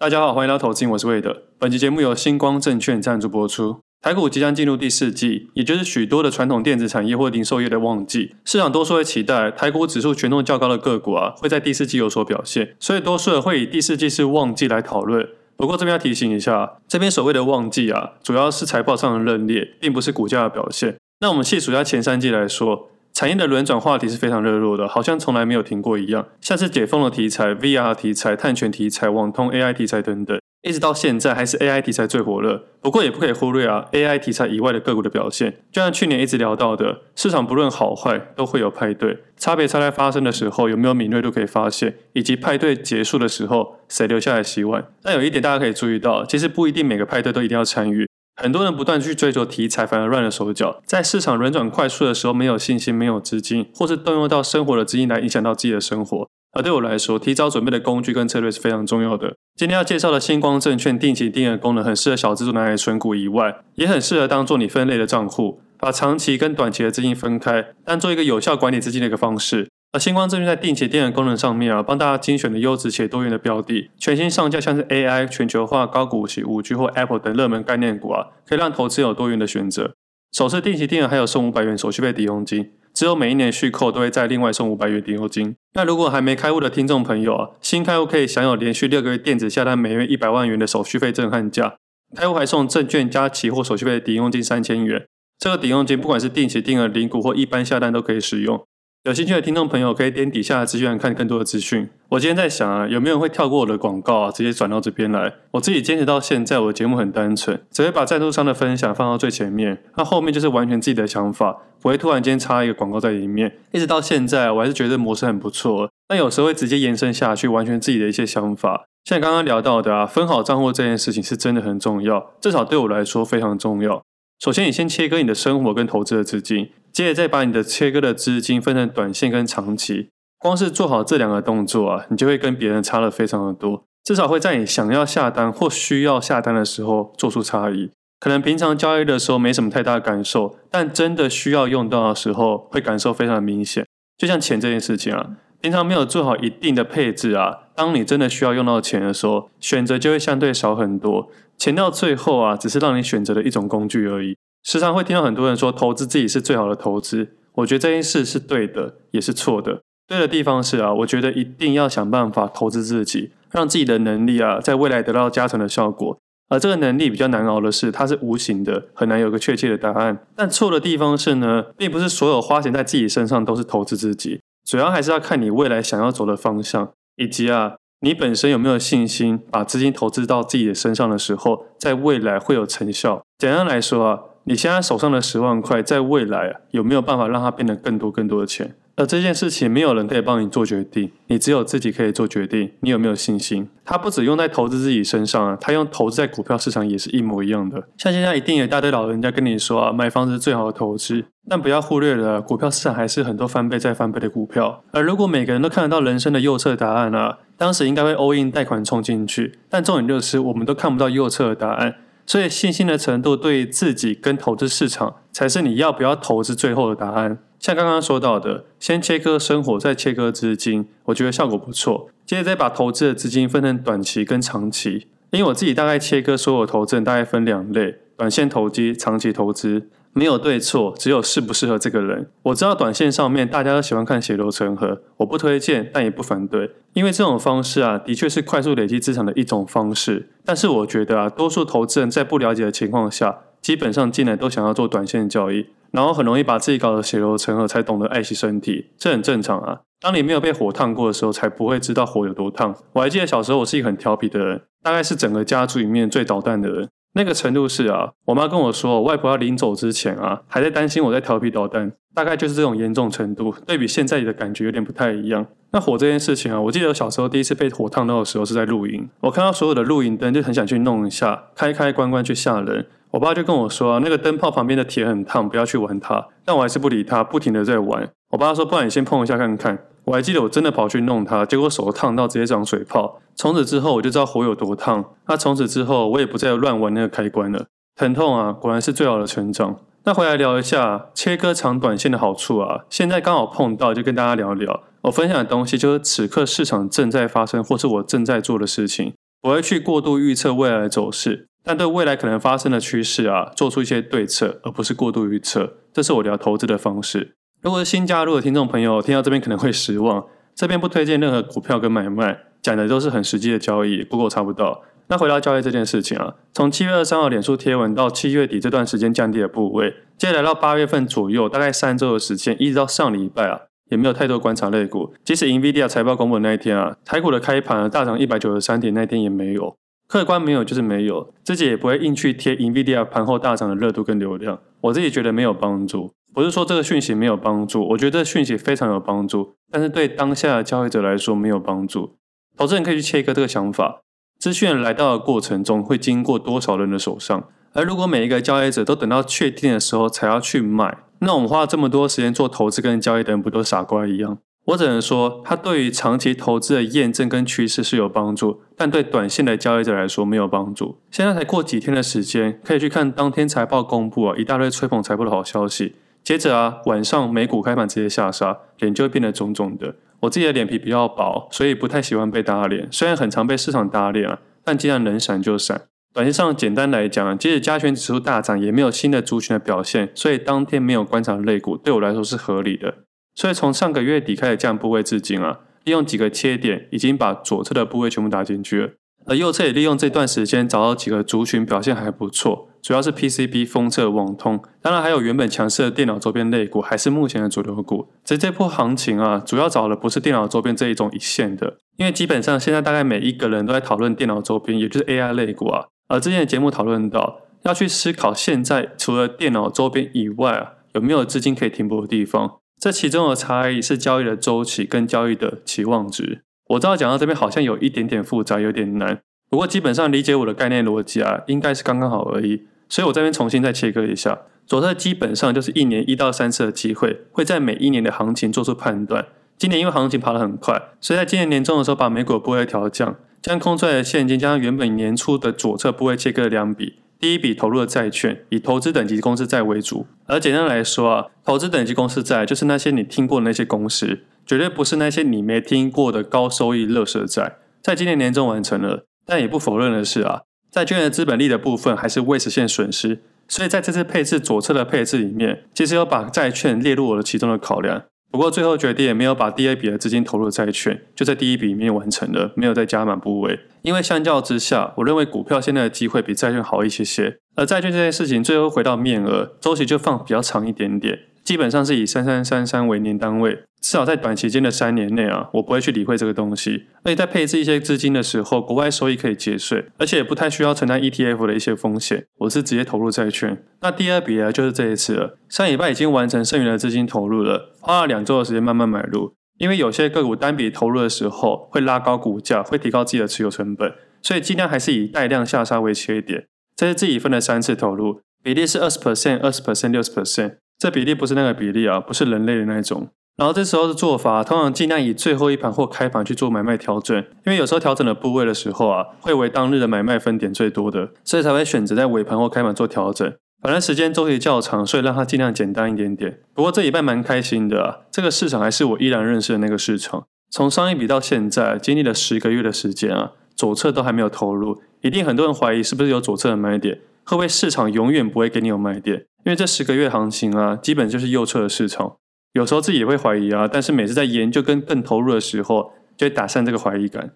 大家好，欢迎来到投资，我是魏德。本期节目由星光证券赞助播出。台股即将进入第四季，也就是许多的传统电子产业或零售业的旺季。市场多数会期待台股指数权重较高的个股啊，会在第四季有所表现，所以多数人会以第四季是旺季来讨论。不过这边要提醒一下，这边所谓的旺季啊，主要是财报上的认列，并不是股价的表现。那我们细数一下前三季来说。产业的轮转话题是非常热络的，好像从来没有停过一样。像是解封的题材、VR 题材、碳权题材、网通 AI 题材等等，一直到现在还是 AI 题材最火热。不过也不可以忽略啊，AI 题材以外的个股的表现。就像去年一直聊到的，市场不论好坏都会有派对，差别差在发生的时候有没有敏锐度可以发现，以及派对结束的时候谁留下来洗碗。但有一点大家可以注意到，其实不一定每个派对都一定要参与。很多人不断去追求题材，反而乱了手脚。在市场轮转快速的时候，没有信心，没有资金，或是动用到生活的资金来影响到自己的生活。而对我来说，提早准备的工具跟策略是非常重要的。今天要介绍的星光证券定期定额功能，很适合小资族拿来存股以外，也很适合当做你分类的账户，把长期跟短期的资金分开，当做一个有效管理资金的一个方式。而星光证券在定期定额功能上面啊，帮大家精选的优质且多元的标的，全新上架像是 AI、全球化、高股息、五 G 或 Apple 等热门概念股啊，可以让投资有多元的选择。首次定期定额还有送五百元手续费抵用金，之后每一年续扣都会再另外送五百元抵用金。那如果还没开户的听众朋友啊，新开户可以享有连续六个月电子下单每月一百万元的手续费震撼价，开户还送证券加期货手续费抵用金三千元。这个抵用金不管是定期定额零股或一般下单都可以使用。有兴趣的听众朋友可以点底下的资讯看更多的资讯。我今天在想啊，有没有人会跳过我的广告啊，直接转到这边来？我自己坚持到现在，我的节目很单纯，只会把赞助商的分享放到最前面，那后面就是完全自己的想法，不会突然间插一个广告在里面。一直到现在，我还是觉得模式很不错。但有时候会直接延伸下去，完全自己的一些想法。像刚刚聊到的啊，分好账户这件事情是真的很重要，至少对我来说非常重要。首先，你先切割你的生活跟投资的资金。接着再把你的切割的资金分成短线跟长期，光是做好这两个动作啊，你就会跟别人差了非常的多。至少会在你想要下单或需要下单的时候做出差异。可能平常交易的时候没什么太大的感受，但真的需要用到的时候，会感受非常的明显。就像钱这件事情啊，平常没有做好一定的配置啊，当你真的需要用到钱的时候，选择就会相对少很多。钱到最后啊，只是让你选择的一种工具而已。时常会听到很多人说投资自己是最好的投资，我觉得这件事是对的，也是错的。对的地方是啊，我觉得一定要想办法投资自己，让自己的能力啊，在未来得到加成的效果。而这个能力比较难熬的是，它是无形的，很难有个确切的答案。但错的地方是呢，并不是所有花钱在自己身上都是投资自己，主要还是要看你未来想要走的方向，以及啊，你本身有没有信心，把资金投资到自己的身上的时候，在未来会有成效。简单来说啊。你现在手上的十万块，在未来，有没有办法让它变得更多更多的钱？而这件事情没有人可以帮你做决定，你只有自己可以做决定。你有没有信心？它不只用在投资自己身上啊，它用投资在股票市场也是一模一样的。像现在一定有一大堆老人家跟你说啊，买房子是最好的投资，但不要忽略了，股票市场还是很多翻倍再翻倍的股票。而如果每个人都看得到人生的右侧答案啊，当时应该会 all in 贷款冲进去。但重点就是，我们都看不到右侧的答案。所以信心的程度对自己跟投资市场，才是你要不要投资最后的答案。像刚刚说到的，先切割生活，再切割资金，我觉得效果不错。接着再把投资的资金分成短期跟长期，因为我自己大概切割所有投资人大概分两类：短线投机、长期投资。没有对错，只有适不适合这个人。我知道短线上面大家都喜欢看血流成河，我不推荐，但也不反对，因为这种方式啊，的确是快速累积资产的一种方式。但是我觉得啊，多数投资人在不了解的情况下，基本上进来都想要做短线交易，然后很容易把自己搞得血流成河，才懂得爱惜身体，这很正常啊。当你没有被火烫过的时候，才不会知道火有多烫。我还记得小时候，我是一个很调皮的人，大概是整个家族里面最捣蛋的人。那个程度是啊，我妈跟我说，外婆要临走之前啊，还在担心我在调皮捣蛋，大概就是这种严重程度。对比现在的感觉有点不太一样。那火这件事情啊，我记得我小时候第一次被火烫到的时候是在露营，我看到所有的露营灯就很想去弄一下，开开关关去吓人。我爸就跟我说啊，那个灯泡旁边的铁很烫，不要去玩它。但我还是不理他，不停的在玩。我爸说，不然你先碰一下看看。我还记得我真的跑去弄它，结果手烫到直接长水泡。从此之后我就知道火有多烫。那从此之后我也不再乱玩那个开关了。疼痛啊，果然是最好的成长。那回来聊一下切割长短线的好处啊。现在刚好碰到，就跟大家聊聊。我分享的东西就是此刻市场正在发生，或是我正在做的事情。不会去过度预测未来的走势，但对未来可能发生的趋势啊，做出一些对策，而不是过度预测。这是我聊投资的方式。如果是新加入的听众朋友，听到这边可能会失望，这边不推荐任何股票跟买卖，讲的都是很实际的交易，不过我查不到。那回到交易这件事情啊，从七月二十三号脸书贴文到七月底这段时间降低了部位，接下来到八月份左右，大概三周的时间，一直到上礼拜啊，也没有太多观察类股。即使 NVIDIA 财报公布的那一天啊，台股的开盘大涨一百九十三点，那天也没有。客观没有就是没有，自己也不会硬去贴 NVIDIA 盘后大涨的热度跟流量，我自己觉得没有帮助。不是说这个讯息没有帮助，我觉得这讯息非常有帮助，但是对当下的交易者来说没有帮助。投资人可以去切割这个想法。资讯来到的过程中会经过多少人的手上？而如果每一个交易者都等到确定的时候才要去买，那我们花了这么多时间做投资跟交易的人不都傻瓜一样？我只能说，它对于长期投资的验证跟趋势是有帮助，但对短线的交易者来说没有帮助。现在才过几天的时间，可以去看当天财报公布啊，一大堆吹捧财报的好消息。接着啊，晚上美股开盘直接下杀，脸就会变得肿肿的。我自己的脸皮比较薄，所以不太喜欢被打脸。虽然很常被市场打脸啊，但既然能闪就闪。短线上简单来讲，即使加权指数大涨，也没有新的族群的表现，所以当天没有观察的类股，对我来说是合理的。所以从上个月底开始降部位至今啊，利用几个切点，已经把左侧的部位全部打进去了。而右侧也利用这段时间找到几个族群表现还不错，主要是 PCB、封测、网通，当然还有原本强势的电脑周边类股，还是目前的主流股。其实这波行情啊，主要找的不是电脑周边这一种一线的，因为基本上现在大概每一个人都在讨论电脑周边，也就是 AI 类股啊。而之前的节目讨论到，要去思考现在除了电脑周边以外啊，有没有资金可以停泊的地方？这其中的差异是交易的周期跟交易的期望值。我知道讲到这边好像有一点点复杂，有点难。不过基本上理解我的概念逻辑啊，应该是刚刚好而已。所以我这边重新再切割一下，左侧基本上就是一年一到三次的机会，会在每一年的行情做出判断。今年因为行情跑得很快，所以在今年年中的时候把美股的部位调降，将空出来的现金将原本年初的左侧部位切割两笔。第一笔投入的债券，以投资等级公司债为主。而简单来说啊，投资等级公司债就是那些你听过的那些公司。绝对不是那些你没听过的高收益乐色债，在今年年中完成了，但也不否认的是啊，债券的资本利的部分还是未实现损失，所以在这次配置左侧的配置里面，其实有把债券列入我的其中的考量。不过最后决定也没有把第二笔的资金投入债券，就在第一笔里面完成了，没有再加满部位。因为相较之下，我认为股票现在的机会比债券好一些些，而债券这件事情最后回到面额周期就放比较长一点点。基本上是以三三三三为年单位，至少在短期间的三年内啊，我不会去理会这个东西。而且在配置一些资金的时候，国外收益可以节税，而且也不太需要承担 ETF 的一些风险。我是直接投入债券。那第二笔呢，就是这一次了。上礼拜已经完成剩余的资金投入了，花了两周的时间慢慢买入。因为有些个股单笔投入的时候会拉高股价，会提高自己的持有成本，所以尽量还是以带量下杀为切点。这是自己分了三次投入，比例是二十 percent、二十 percent、六十 percent。这比例不是那个比例啊，不是人类的那种。然后这时候的做法，通常尽量以最后一盘或开盘去做买卖调整，因为有时候调整的部位的时候啊，会为当日的买卖分点最多的，所以才会选择在尾盘或开盘做调整。反正时间周期较长，所以让它尽量简单一点点。不过这礼拜蛮开心的啊，这个市场还是我依然认识的那个市场。从上一笔到现在，经历了十个月的时间啊，左侧都还没有投入，一定很多人怀疑是不是有左侧的买点。会不会市场永远不会给你有卖点？因为这十个月行情啊，基本就是右侧的市场。有时候自己也会怀疑啊，但是每次在研究跟更投入的时候，就会打散这个怀疑感。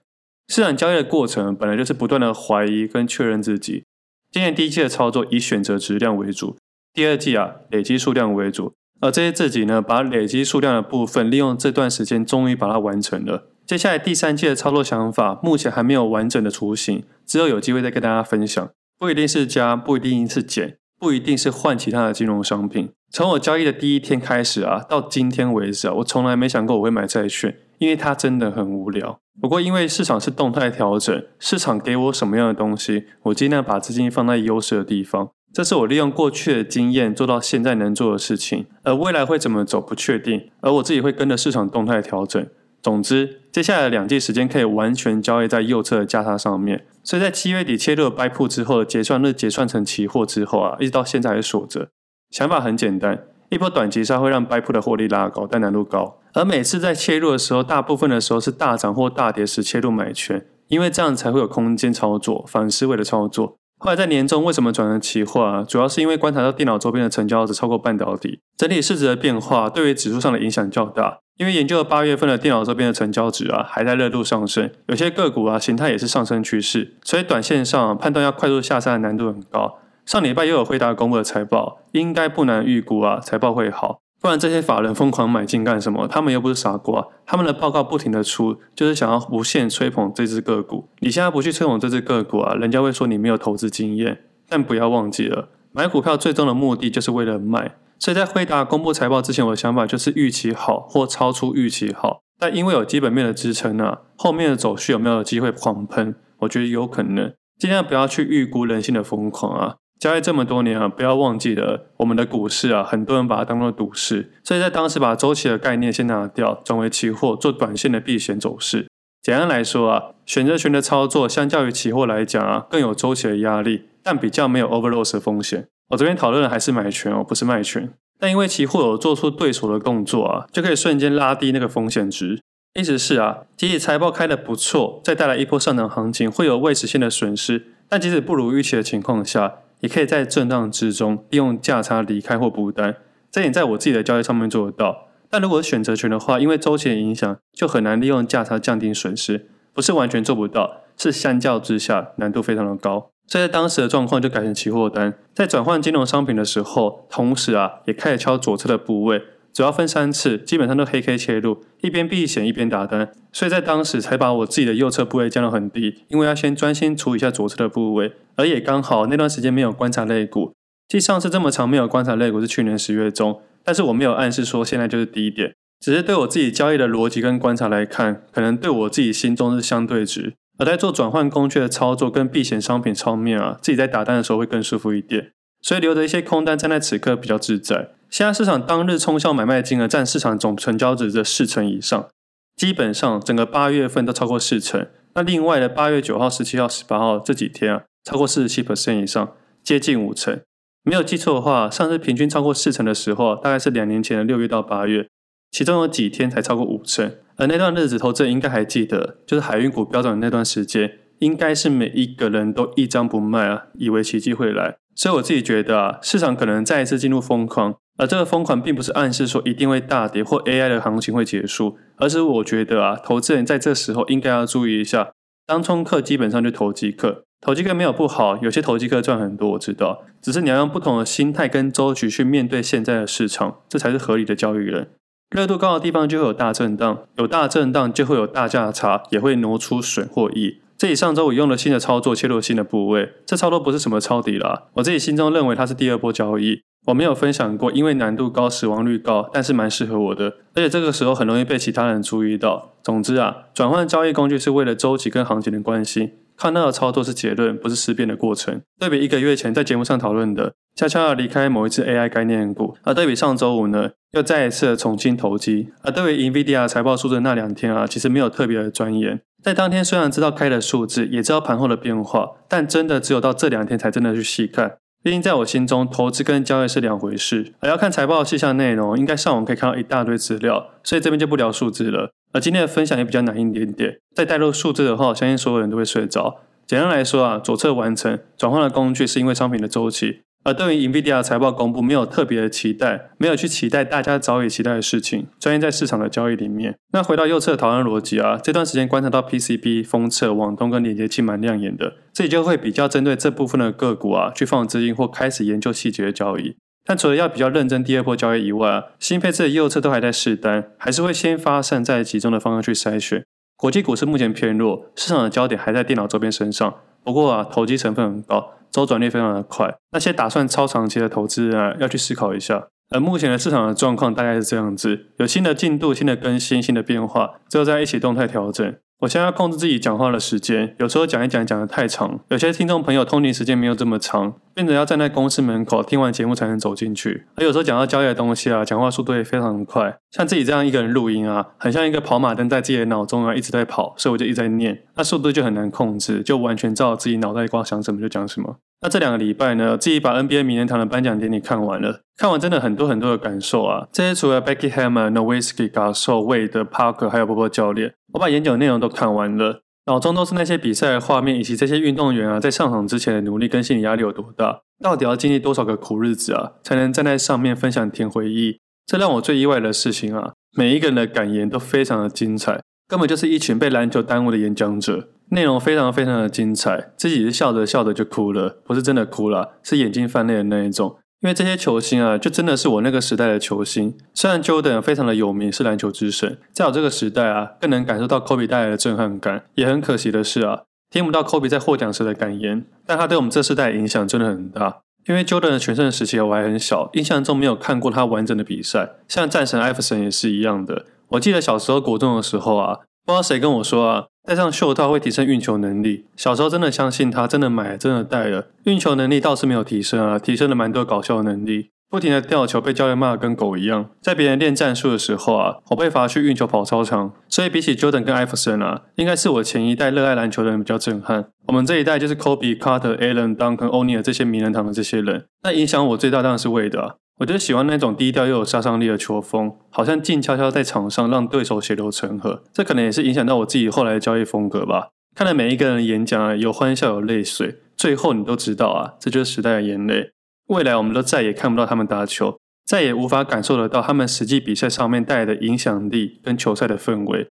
市场交易的过程本来就是不断的怀疑跟确认自己。今年第一季的操作以选择质量为主，第二季啊累积数量为主。而这些自己呢，把累积数量的部分利用这段时间，终于把它完成了。接下来第三季的操作想法，目前还没有完整的雏形，之后有机会再跟大家分享。不一定是加，不一定是减，不一定是换其他的金融商品。从我交易的第一天开始啊，到今天为止啊，我从来没想过我会买债券，因为它真的很无聊。不过因为市场是动态调整，市场给我什么样的东西，我尽量把资金放在优势的地方。这是我利用过去的经验做到现在能做的事情。而未来会怎么走不确定，而我自己会跟着市场动态调整。总之，接下来的两季时间可以完全交易在右侧的价差上面，所以在七月底切入了 buy put 之后的结算日结算成期货之后啊，一直到现在还锁着。想法很简单，一波短急杀会让 buy put 的获利拉高，但难度高。而每次在切入的时候，大部分的时候是大涨或大跌时切入买权，因为这样才会有空间操作反思维的操作。后来在年终为什么转成期货啊？主要是因为观察到电脑周边的成交值超过半导体，整体市值的变化对于指数上的影响较大。因为研究了八月份的电脑周边的成交值啊，还在热度上升，有些个股啊形态也是上升趋势，所以短线上判断要快速下山的难度很高。上礼拜又有辉达公布的财报，应该不难预估啊，财报会好。不然这些法人疯狂买进干什么？他们又不是傻瓜，他们的报告不停的出，就是想要无限吹捧这只个股。你现在不去吹捧这只个股啊，人家会说你没有投资经验。但不要忘记了，买股票最终的目的就是为了卖。所以在辉达公布财报之前，我的想法就是预期好或超出预期好。但因为有基本面的支撑啊，后面的走势有没有机会狂喷？我觉得有可能。尽量不要去预估人性的疯狂啊。交易这么多年啊，不要忘记了我们的股市啊，很多人把它当做赌市，所以在当时把周期的概念先拿掉，转为期货做短线的避险走势。简单来说啊，选择权的操作相较于期货来讲啊，更有周期的压力，但比较没有 overloss 的风险。我这边讨论的还是买权哦，不是卖权。但因为期货有做出对手的动作啊，就可以瞬间拉低那个风险值。意思是啊，即使财报开得不错，再带来一波上涨行情，会有未实现的损失，但即使不如预期的情况下。也可以在震荡之中利用价差离开或补单，这点在我自己的交易上面做得到。但如果选择权的话，因为周期的影响，就很难利用价差降低损失。不是完全做不到，是相较之下难度非常的高。所以在当时的状况就改成期货单，在转换金融商品的时候，同时啊也开始敲左侧的部位。主要分三次，基本上都黑 K 切入，一边避险一边打单，所以在当时才把我自己的右侧部位降到很低，因为要先专心处理一下左侧的部位，而也刚好那段时间没有观察类股，即上次这么长没有观察类股是去年十月中，但是我没有暗示说现在就是低点，只是对我自己交易的逻辑跟观察来看，可能对我自己心中是相对值，而在做转换工具的操作跟避险商品方面啊，自己在打单的时候会更舒服一点，所以留着一些空单站在此刻比较自在。现在市场当日冲销买卖金额占市场总成交值的四成以上，基本上整个八月份都超过四成。那另外的八月九号、十七号、十八号这几天啊，超过四十七 percent 以上，接近五成。没有记错的话，上次平均超过四成的时候，大概是两年前的六月到八月，其中有几天才超过五成。而那段日子，投资人应该还记得，就是海运股飙涨的那段时间，应该是每一个人都一张不卖啊，以为奇迹会来。所以我自己觉得啊，市场可能再一次进入疯狂。而这个疯狂并不是暗示说一定会大跌或 AI 的行情会结束，而是我觉得啊，投资人在这时候应该要注意一下，当冲客基本上就投机客，投机客没有不好，有些投机客赚很多，我知道，只是你要用不同的心态跟周期去面对现在的市场，这才是合理的交易人。热度高的地方就会有大震荡，有大震荡就会有大价差，也会挪出损或益。这里上周我用了新的操作切入新的部位，这操作不是什么抄底啦，我自己心中认为它是第二波交易。我没有分享过，因为难度高、死亡率高，但是蛮适合我的，而且这个时候很容易被其他人注意到。总之啊，转换交易工具是为了周期跟行情的关系，看到的操作是结论，不是思辨的过程。对比一个月前在节目上讨论的，悄悄离开某一只 AI 概念股，而对比上周五呢，又再一次的重新投机。而对于 NVIDIA 财报数字那两天啊，其实没有特别的钻研，在当天虽然知道开的数字，也知道盘后的变化，但真的只有到这两天才真的去细看。毕竟在我心中，投资跟交易是两回事。而要看财报的细项内容，应该上网可以看到一大堆资料，所以这边就不聊数字了。而今天的分享也比较难一点点，再带入数字的话，相信所有人都会睡着。简单来说啊，左侧完成转换的工具是因为商品的周期。而对于 NVIDIA 财报公布，没有特别的期待，没有去期待大家早已期待的事情，专业在市场的交易里面。那回到右侧的讨论逻辑啊，这段时间观察到 PCB、封测、网通跟连接器蛮亮眼的，这里就会比较针对这部分的个股啊，去放资金或开始研究细节的交易。但除了要比较认真第二波交易以外，新配置的右侧都还在试单，还是会先发散在集中的方向去筛选。国际股市目前偏弱，市场的焦点还在电脑周边身上。不过啊，投机成分很高，周转率非常的快。那些打算超长期的投资人啊，要去思考一下。而目前的市场的状况大概是这样子：有新的进度、新的更新、新的变化，之后再一起动态调整。我现在要控制自己讲话的时间，有时候讲一讲讲的太长，有些听众朋友通勤时间没有这么长，变得要站在公司门口听完节目才能走进去。而有时候讲到交易的东西啊，讲话速度也非常快，像自己这样一个人录音啊，很像一个跑马灯在自己的脑中啊一直在跑，所以我就一直在念，那速度就很难控制，就完全照自己脑袋瓜想什么就讲什么。那这两个礼拜呢，自己把 NBA 名人堂的颁奖典礼看完了，看完真的很多很多的感受啊。这些除了 Becky Hammon、Nowitzki、Gasol、Wade、Parker，还有波波教练，我把演讲内容都看完了。脑中都是那些比赛的画面，以及这些运动员啊在上场之前的努力跟心理压力有多大，到底要经历多少个苦日子啊，才能站在上面分享甜回忆？这让我最意外的事情啊，每一个人的感言都非常的精彩，根本就是一群被篮球耽误的演讲者，内容非常非常的精彩，自己是笑着笑着就哭了，不是真的哭了，是眼睛泛泪的那一种。因为这些球星啊，就真的是我那个时代的球星。虽然 Jordan 非常的有名，是篮球之神，在我这个时代啊，更能感受到 Kobe 带来的震撼感。也很可惜的是啊，听不到 Kobe 在获奖时的感言，但他对我们这世代影响真的很大。因为 Jordan 的全盛时期我还很小，印象中没有看过他完整的比赛。像战神艾弗森也是一样的。我记得小时候国中的时候啊，不知道谁跟我说啊。戴上袖套会提升运球能力。小时候真的相信他，真的买，真的戴了。运球能力倒是没有提升啊，提升了蛮多搞笑的能力。不停的吊球，被教练骂得跟狗一样。在别人练战术的时候啊，我被罚去运球跑操场。所以比起 Jordan 跟艾弗森啊，应该是我前一代热爱篮球的人比较震撼。我们这一代就是 Kobe、Carter、Allen、Duncan、O'Neal 这些名人堂的这些人。那影响我最大当然是韦德啊。我就喜欢那种低调又有杀伤力的球风，好像静悄悄在场上让对手血流成河。这可能也是影响到我自己后来的交易风格吧。看了每一个人的演讲啊，有欢笑有泪水，最后你都知道啊，这就是时代的眼泪。未来我们都再也看不到他们打球，再也无法感受得到他们实际比赛上面带来的影响力跟球赛的氛围。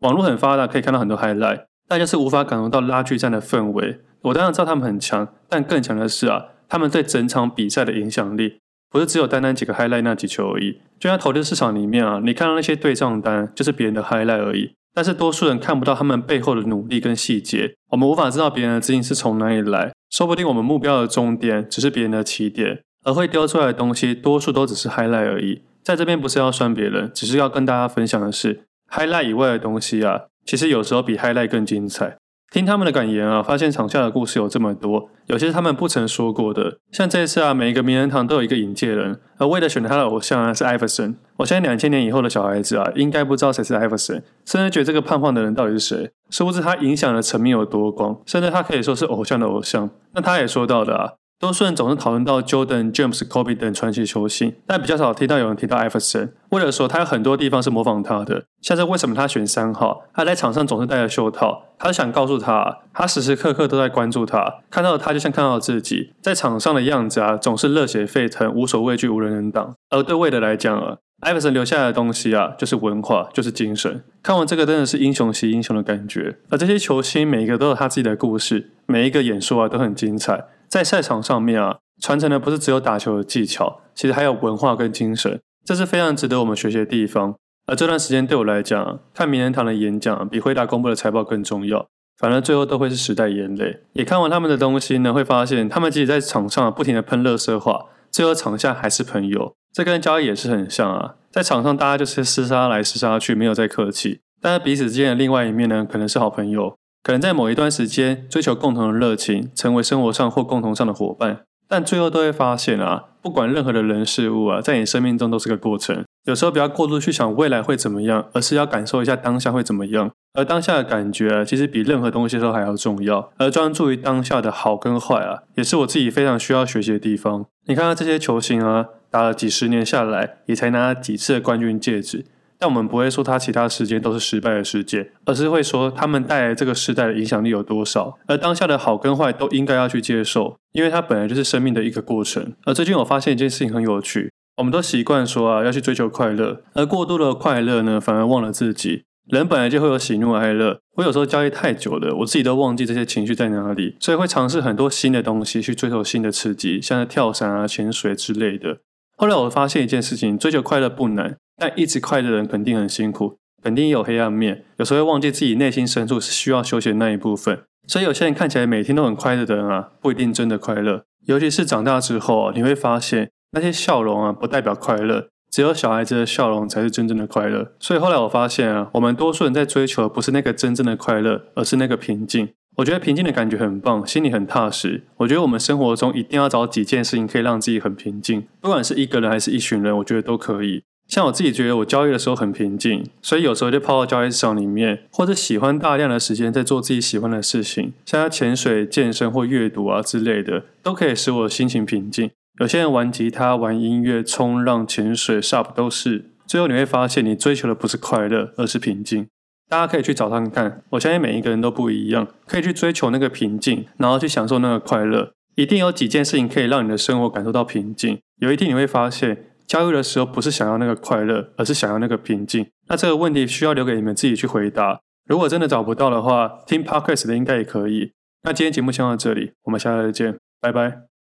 网络很发达，可以看到很多 highlight，大家是无法感受到拉锯战的氛围。我当然知道他们很强，但更强的是啊，他们对整场比赛的影响力。不是只有单单几个 highlight 那几球而已，就像投资市场里面啊，你看到那些对账单就是别人的 highlight 而已，但是多数人看不到他们背后的努力跟细节，我们无法知道别人的资金是从哪里来，说不定我们目标的终点只是别人的起点，而会丢出来的东西多数都只是 highlight 而已。在这边不是要酸别人，只是要跟大家分享的是，highlight 以外的东西啊，其实有时候比 highlight 更精彩。听他们的感言啊，发现场下的故事有这么多，有些是他们不曾说过的。像这一次啊，每一个名人堂都有一个引介人，而为了选他的偶像啊是艾弗森。我相信两千年以后的小孩子啊，应该不知道谁是艾弗森，甚至觉得这个胖胖的人到底是谁。殊不知他影响的层面有多广，甚至他可以说是偶像的偶像。那他也说到的啊。多数人总是讨论到 Jordan、James、Kobe 等传奇球星，但比较少听到有人提到艾弗森。为了说他有很多地方是模仿他的，像是为什么他选三号，他在场上总是戴着袖套，他是想告诉他，他时时刻刻都在关注他，看到他就像看到自己，在场上的样子啊，总是热血沸腾，无所畏惧，无人能挡。而对韦德来讲啊，艾弗森留下来的东西啊，就是文化，就是精神。看完这个真的是英雄惜英雄的感觉。而这些球星每一个都有他自己的故事，每一个演说啊都很精彩。在赛场上面啊，传承的不是只有打球的技巧，其实还有文化跟精神，这是非常值得我们学习的地方。而这段时间对我来讲，看名人堂的演讲比回答公布的财报更重要。反而最后都会是时代眼泪。也看完他们的东西呢，会发现他们即使在场上不停的喷垃圾话，最后场下还是朋友。这跟交易也是很像啊，在场上大家就是厮杀来厮杀去，没有再客气，但是彼此之间的另外一面呢，可能是好朋友。可能在某一段时间追求共同的热情，成为生活上或共同上的伙伴，但最后都会发现啊，不管任何的人事物啊，在你生命中都是个过程。有时候不要过度去想未来会怎么样，而是要感受一下当下会怎么样。而当下的感觉啊，其实比任何东西都还要重要。而专注于当下的好跟坏啊，也是我自己非常需要学习的地方。你看看这些球星啊，打了几十年下来，也才拿了几次的冠军戒指。但我们不会说他其他时间都是失败的时间，而是会说他们带来这个时代的影响力有多少。而当下的好跟坏都应该要去接受，因为它本来就是生命的一个过程。而最近我发现一件事情很有趣，我们都习惯说啊要去追求快乐，而过度的快乐呢，反而忘了自己。人本来就会有喜怒哀乐，我有时候交易太久了，我自己都忘记这些情绪在哪里，所以会尝试很多新的东西去追求新的刺激，像是跳伞啊、潜水之类的。后来我发现一件事情，追求快乐不难。但一直快乐的人肯定很辛苦，肯定也有黑暗面，有时候会忘记自己内心深处是需要休息的那一部分。所以有些人看起来每天都很快乐的人啊，不一定真的快乐。尤其是长大之后啊，你会发现那些笑容啊，不代表快乐，只有小孩子的笑容才是真正的快乐。所以后来我发现啊，我们多数人在追求的不是那个真正的快乐，而是那个平静。我觉得平静的感觉很棒，心里很踏实。我觉得我们生活中一定要找几件事情可以让自己很平静，不管是一个人还是一群人，我觉得都可以。像我自己觉得我交易的时候很平静，所以有时候就泡到交易市场里面，或者喜欢大量的时间在做自己喜欢的事情，像潜水、健身或阅读啊之类的，都可以使我心情平静。有些人玩吉他、玩音乐、冲浪、潜水、SUP 都是。最后你会发现，你追求的不是快乐，而是平静。大家可以去找看看。我相信每一个人都不一样，可以去追求那个平静，然后去享受那个快乐。一定有几件事情可以让你的生活感受到平静。有一天你会发现，交易的时候不是想要那个快乐，而是想要那个平静。那这个问题需要留给你们自己去回答。如果真的找不到的话，听 Podcast 的应该也可以。那今天节目先到这里，我们下次再见，拜拜。